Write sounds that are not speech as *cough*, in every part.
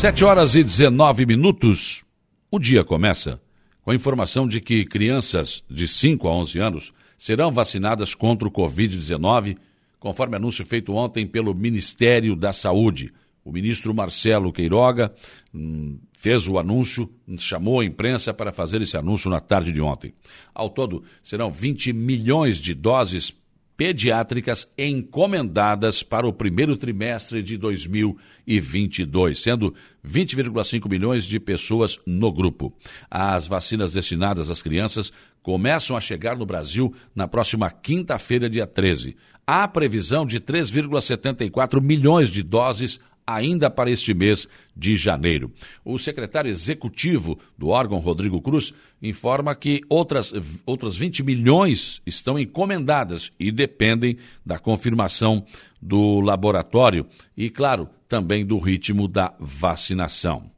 7 horas e 19 minutos. O dia começa com a informação de que crianças de 5 a 11 anos serão vacinadas contra o Covid-19, conforme anúncio feito ontem pelo Ministério da Saúde. O ministro Marcelo Queiroga hum, fez o anúncio, chamou a imprensa para fazer esse anúncio na tarde de ontem. Ao todo, serão 20 milhões de doses pediátricas encomendadas para o primeiro trimestre de 2022, sendo 20,5 milhões de pessoas no grupo. As vacinas destinadas às crianças começam a chegar no Brasil na próxima quinta-feira, dia 13. Há previsão de 3,74 milhões de doses ainda para este mês de janeiro. O secretário executivo do órgão, Rodrigo Cruz, informa que outras, outras 20 milhões estão encomendadas e dependem da confirmação do laboratório e, claro, também do ritmo da vacinação.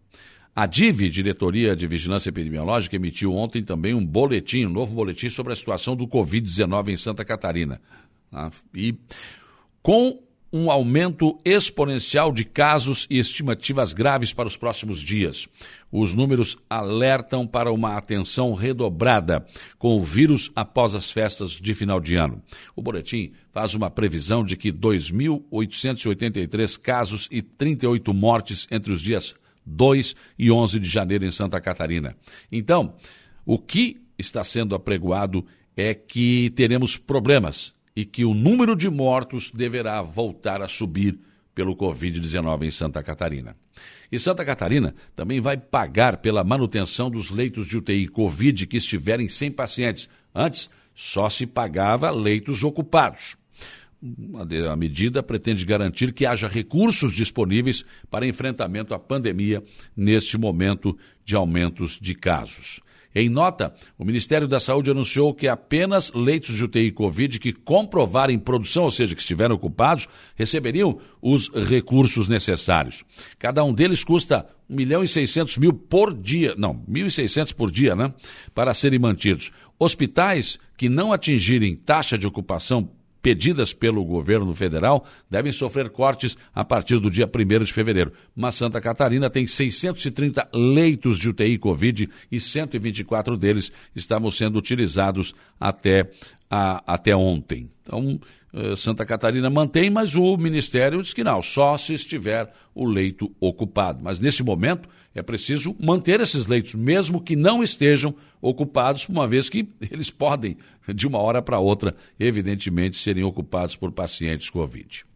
A DIV, Diretoria de Vigilância Epidemiológica, emitiu ontem também um boletim, um novo boletim sobre a situação do Covid-19 em Santa Catarina. Ah, e com um aumento exponencial de casos e estimativas graves para os próximos dias. Os números alertam para uma atenção redobrada com o vírus após as festas de final de ano. O boletim faz uma previsão de que 2.883 casos e 38 mortes entre os dias 2 e 11 de janeiro em Santa Catarina. Então, o que está sendo apregoado é que teremos problemas e que o número de mortos deverá voltar a subir pelo Covid-19 em Santa Catarina. E Santa Catarina também vai pagar pela manutenção dos leitos de UTI Covid que estiverem sem pacientes. Antes, só se pagava leitos ocupados. A medida pretende garantir que haja recursos disponíveis para enfrentamento à pandemia neste momento de aumentos de casos. Em nota, o Ministério da Saúde anunciou que apenas leitos de UTI Covid que comprovarem produção, ou seja, que estiveram ocupados, receberiam os recursos necessários. Cada um deles custa 1 milhão e 600 mil por dia, não, 1.600 por dia, né? Para serem mantidos. Hospitais que não atingirem taxa de ocupação pedidas pelo governo federal devem sofrer cortes a partir do dia 1 de fevereiro. Mas Santa Catarina tem 630 leitos de UTI Covid e 124 deles estavam sendo utilizados até, a, até ontem. Então, eh, Santa Catarina mantém, mas o Ministério diz que não, só se estiver o leito ocupado. Mas nesse momento é preciso manter esses leitos, mesmo que não estejam ocupados, uma vez que *laughs* eles podem, de uma hora para outra, evidentemente, serem ocupados por pacientes Covid.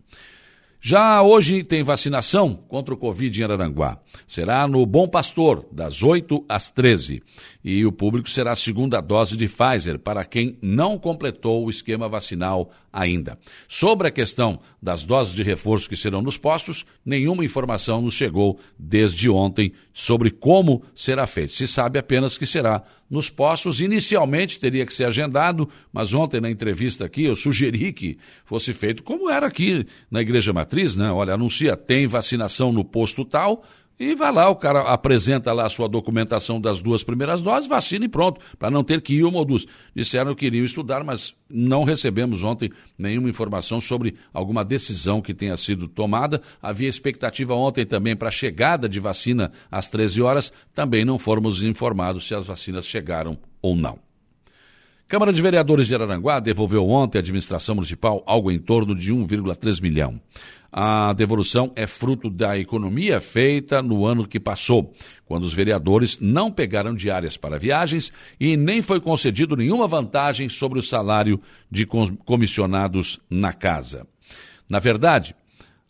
Já hoje tem vacinação contra o Covid em Araranguá. Será no Bom Pastor, das 8 às 13. E o público será a segunda dose de Pfizer para quem não completou o esquema vacinal ainda. Sobre a questão das doses de reforço que serão nos postos, nenhuma informação nos chegou desde ontem sobre como será feito. Se sabe apenas que será nos postos. Inicialmente teria que ser agendado, mas ontem na entrevista aqui eu sugeri que fosse feito como era aqui na Igreja Matriz, né? Olha, anuncia, tem vacinação no posto tal, e vai lá, o cara apresenta lá a sua documentação das duas primeiras doses, vacina e pronto, para não ter que ir uma ou duas. Disseram que iriam estudar, mas não recebemos ontem nenhuma informação sobre alguma decisão que tenha sido tomada. Havia expectativa ontem também para a chegada de vacina às 13 horas, também não fomos informados se as vacinas chegaram ou não. Câmara de Vereadores de Araranguá devolveu ontem à administração municipal algo em torno de 1,3 milhão. A devolução é fruto da economia feita no ano que passou, quando os vereadores não pegaram diárias para viagens e nem foi concedido nenhuma vantagem sobre o salário de comissionados na casa. Na verdade,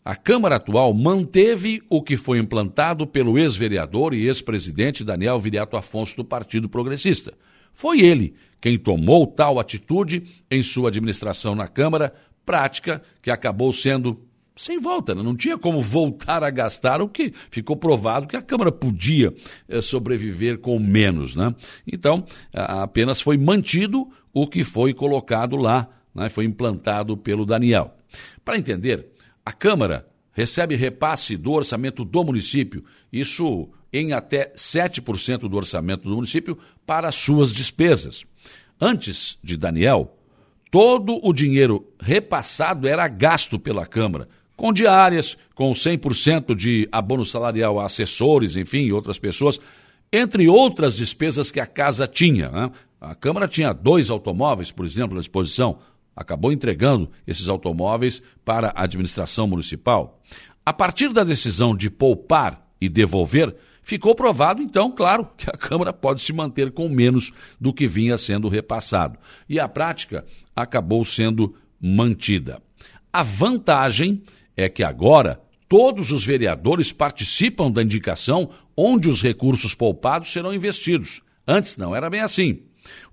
a Câmara atual manteve o que foi implantado pelo ex-vereador e ex-presidente Daniel Viriato Afonso do Partido Progressista. Foi ele quem tomou tal atitude em sua administração na Câmara, prática que acabou sendo sem volta, né? não tinha como voltar a gastar o que ficou provado que a Câmara podia é, sobreviver com menos. Né? Então, apenas foi mantido o que foi colocado lá, né? foi implantado pelo Daniel. Para entender, a Câmara recebe repasse do orçamento do município, isso em até 7% do orçamento do município para suas despesas. Antes de Daniel, todo o dinheiro repassado era gasto pela Câmara com diárias, com 100% de abono salarial a assessores, enfim, outras pessoas, entre outras despesas que a casa tinha. Né? A Câmara tinha dois automóveis, por exemplo, à disposição, acabou entregando esses automóveis para a administração municipal. A partir da decisão de poupar e devolver, ficou provado, então, claro, que a Câmara pode se manter com menos do que vinha sendo repassado. E a prática acabou sendo mantida. A vantagem é que agora todos os vereadores participam da indicação onde os recursos poupados serão investidos. Antes não era bem assim.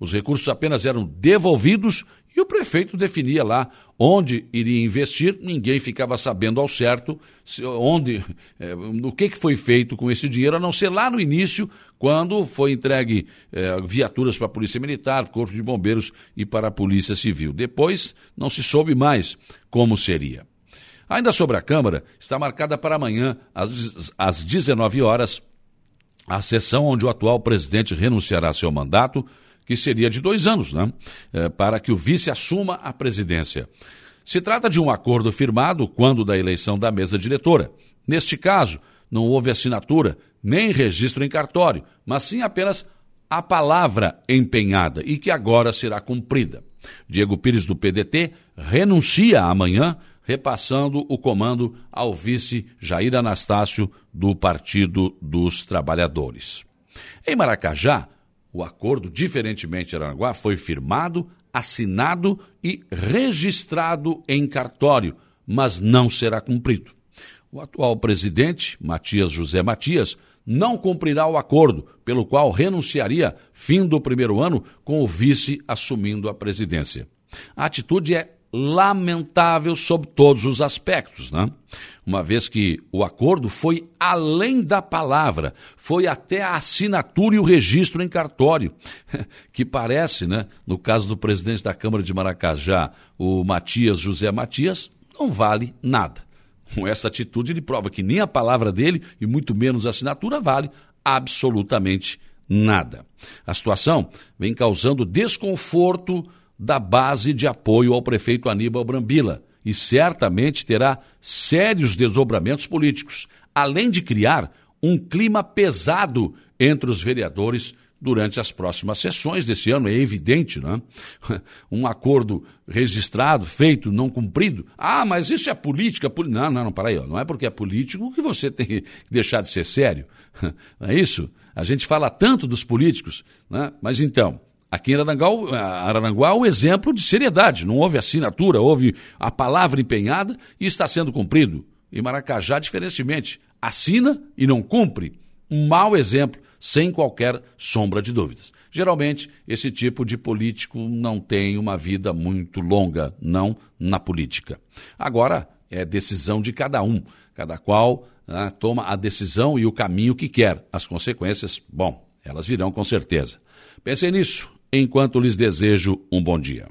Os recursos apenas eram devolvidos e o prefeito definia lá onde iria investir, ninguém ficava sabendo ao certo onde, é, o que, que foi feito com esse dinheiro, a não ser lá no início, quando foi entregue é, viaturas para a Polícia Militar, Corpo de Bombeiros e para a Polícia Civil. Depois não se soube mais como seria. Ainda sobre a Câmara, está marcada para amanhã, às, às 19 horas, a sessão onde o atual presidente renunciará ao seu mandato que seria de dois anos, né? É, para que o vice assuma a presidência. Se trata de um acordo firmado quando da eleição da mesa diretora. Neste caso, não houve assinatura nem registro em cartório, mas sim apenas a palavra empenhada e que agora será cumprida. Diego Pires do PDT renuncia amanhã, repassando o comando ao vice Jair Anastácio do Partido dos Trabalhadores. Em Maracajá, o acordo, diferentemente de Aranaguá, foi firmado, assinado e registrado em cartório, mas não será cumprido. O atual presidente, Matias José Matias, não cumprirá o acordo, pelo qual renunciaria fim do primeiro ano com o vice assumindo a presidência. A atitude é lamentável sob todos os aspectos, né? Uma vez que o acordo foi além da palavra, foi até a assinatura e o registro em cartório, *laughs* que parece, né, no caso do presidente da Câmara de Maracajá, o Matias José Matias, não vale nada. Com essa atitude, ele prova que nem a palavra dele, e muito menos a assinatura, vale absolutamente nada. A situação vem causando desconforto da base de apoio ao prefeito Aníbal Brambila e certamente terá sérios desdobramentos políticos, além de criar um clima pesado entre os vereadores durante as próximas sessões desse ano, é evidente, não é? *laughs* Um acordo registrado, feito, não cumprido. Ah, mas isso é política. Não, não, não, para aí, não é porque é político que você tem que deixar de ser sério. *laughs* Não é isso? A gente fala tanto dos políticos, né? mas então, Aqui em Araranguá, Araranguá, o exemplo de seriedade. Não houve assinatura, houve a palavra empenhada e está sendo cumprido. Em Maracajá, diferentemente, assina e não cumpre. Um mau exemplo, sem qualquer sombra de dúvidas. Geralmente, esse tipo de político não tem uma vida muito longa, não na política. Agora, é decisão de cada um. Cada qual né, toma a decisão e o caminho que quer. As consequências, bom, elas virão com certeza. Pensem nisso enquanto lhes desejo um bom dia.